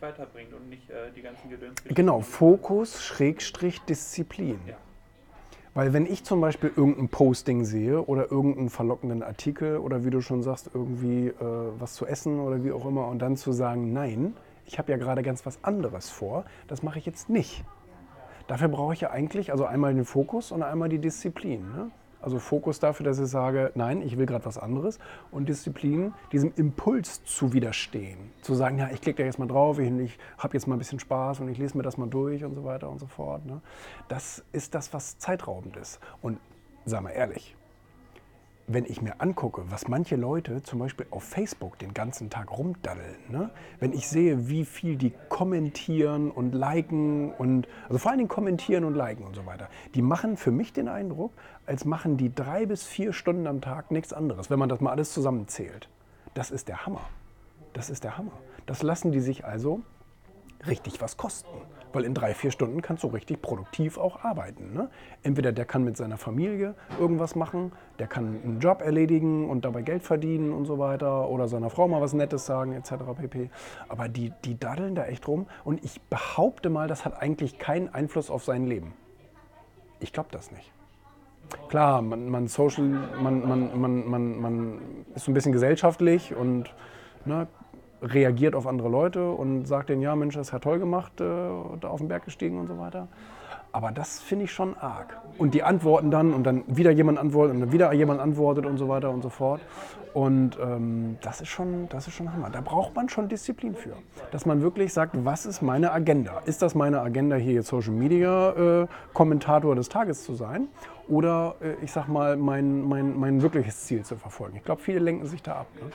weiterbringt und nicht äh, die ganzen Gedöns. Genau, Fokus, Schrägstrich, Disziplin. Ja. Weil wenn ich zum Beispiel irgendein Posting sehe oder irgendeinen verlockenden Artikel oder wie du schon sagst, irgendwie äh, was zu essen oder wie auch immer und dann zu sagen, nein, ich habe ja gerade ganz was anderes vor, das mache ich jetzt nicht. Dafür brauche ich ja eigentlich also einmal den Fokus und einmal die Disziplin. Ne? Also Fokus dafür, dass ich sage, nein, ich will gerade was anderes und Disziplin, diesem Impuls zu widerstehen. Zu sagen, ja, ich klicke da jetzt mal drauf, ich, ich habe jetzt mal ein bisschen Spaß und ich lese mir das mal durch und so weiter und so fort. Ne? Das ist das, was zeitraubend ist. Und sag mal ehrlich, wenn ich mir angucke, was manche Leute zum Beispiel auf Facebook den ganzen Tag rumdaddeln, ne? wenn ich sehe, wie viel die kommentieren und liken und, also vor allen Dingen kommentieren und liken und so weiter, die machen für mich den Eindruck, als machen die drei bis vier Stunden am Tag nichts anderes, wenn man das mal alles zusammenzählt. Das ist der Hammer. Das ist der Hammer. Das lassen die sich also richtig was kosten. Weil in drei, vier Stunden kannst du richtig produktiv auch arbeiten. Ne? Entweder der kann mit seiner Familie irgendwas machen, der kann einen Job erledigen und dabei Geld verdienen und so weiter oder seiner Frau mal was Nettes sagen etc. pp. Aber die, die daddeln da echt rum und ich behaupte mal, das hat eigentlich keinen Einfluss auf sein Leben. Ich glaube das nicht. Klar, man, man, Social, man, man, man, man, man ist so ein bisschen gesellschaftlich und ne, reagiert auf andere Leute und sagt denen, ja Mensch, das hat toll gemacht, äh, da auf den Berg gestiegen und so weiter. Aber das finde ich schon arg. Und die antworten dann und dann wieder jemand antwortet und dann wieder jemand antwortet und so weiter und so fort. Und ähm, das, ist schon, das ist schon Hammer. Da braucht man schon Disziplin für. Dass man wirklich sagt, was ist meine Agenda? Ist das meine Agenda, hier jetzt Social Media äh, Kommentator des Tages zu sein? Oder äh, ich sag mal, mein, mein, mein wirkliches Ziel zu verfolgen? Ich glaube, viele lenken sich da ab. Ne?